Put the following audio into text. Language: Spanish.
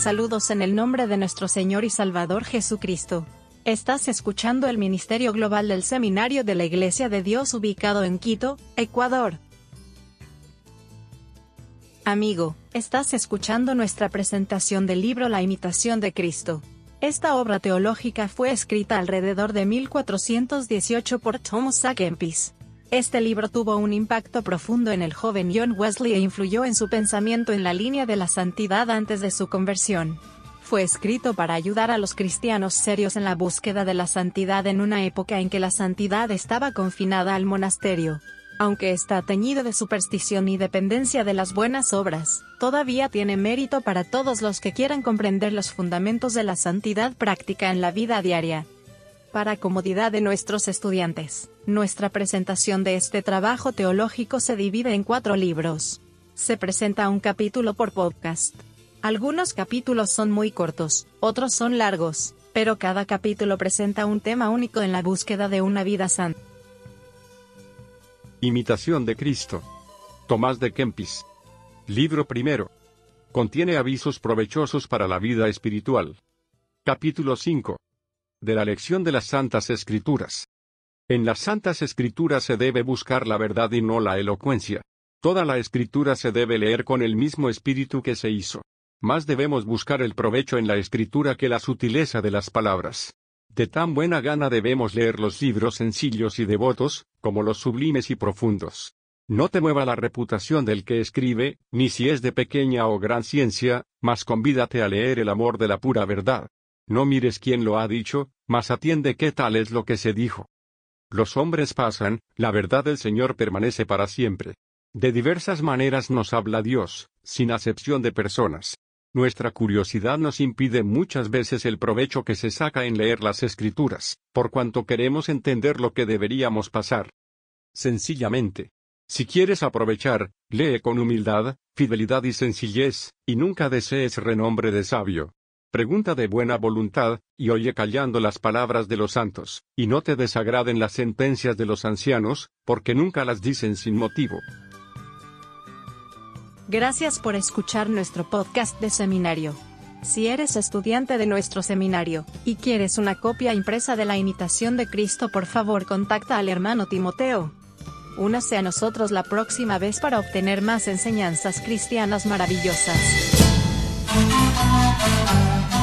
Saludos en el nombre de nuestro Señor y Salvador Jesucristo. Estás escuchando el Ministerio Global del Seminario de la Iglesia de Dios ubicado en Quito, Ecuador. Amigo, estás escuchando nuestra presentación del libro La imitación de Cristo. Esta obra teológica fue escrita alrededor de 1418 por Thomas A. Kempis. Este libro tuvo un impacto profundo en el joven John Wesley e influyó en su pensamiento en la línea de la santidad antes de su conversión. Fue escrito para ayudar a los cristianos serios en la búsqueda de la santidad en una época en que la santidad estaba confinada al monasterio. Aunque está teñido de superstición y dependencia de las buenas obras, todavía tiene mérito para todos los que quieran comprender los fundamentos de la santidad práctica en la vida diaria. Para comodidad de nuestros estudiantes, nuestra presentación de este trabajo teológico se divide en cuatro libros. Se presenta un capítulo por podcast. Algunos capítulos son muy cortos, otros son largos, pero cada capítulo presenta un tema único en la búsqueda de una vida santa. Imitación de Cristo. Tomás de Kempis. Libro primero. Contiene avisos provechosos para la vida espiritual. Capítulo 5. De la lección de las Santas Escrituras. En las Santas Escrituras se debe buscar la verdad y no la elocuencia. Toda la Escritura se debe leer con el mismo espíritu que se hizo. Más debemos buscar el provecho en la Escritura que la sutileza de las palabras. De tan buena gana debemos leer los libros sencillos y devotos, como los sublimes y profundos. No te mueva la reputación del que escribe, ni si es de pequeña o gran ciencia, mas convídate a leer el amor de la pura verdad. No mires quién lo ha dicho, mas atiende qué tal es lo que se dijo. Los hombres pasan, la verdad del Señor permanece para siempre. De diversas maneras nos habla Dios, sin acepción de personas. Nuestra curiosidad nos impide muchas veces el provecho que se saca en leer las escrituras, por cuanto queremos entender lo que deberíamos pasar. Sencillamente. Si quieres aprovechar, lee con humildad, fidelidad y sencillez, y nunca desees renombre de sabio. Pregunta de buena voluntad, y oye callando las palabras de los santos, y no te desagraden las sentencias de los ancianos, porque nunca las dicen sin motivo. Gracias por escuchar nuestro podcast de seminario. Si eres estudiante de nuestro seminario y quieres una copia impresa de la imitación de Cristo, por favor contacta al hermano Timoteo. Únase a nosotros la próxima vez para obtener más enseñanzas cristianas maravillosas. Música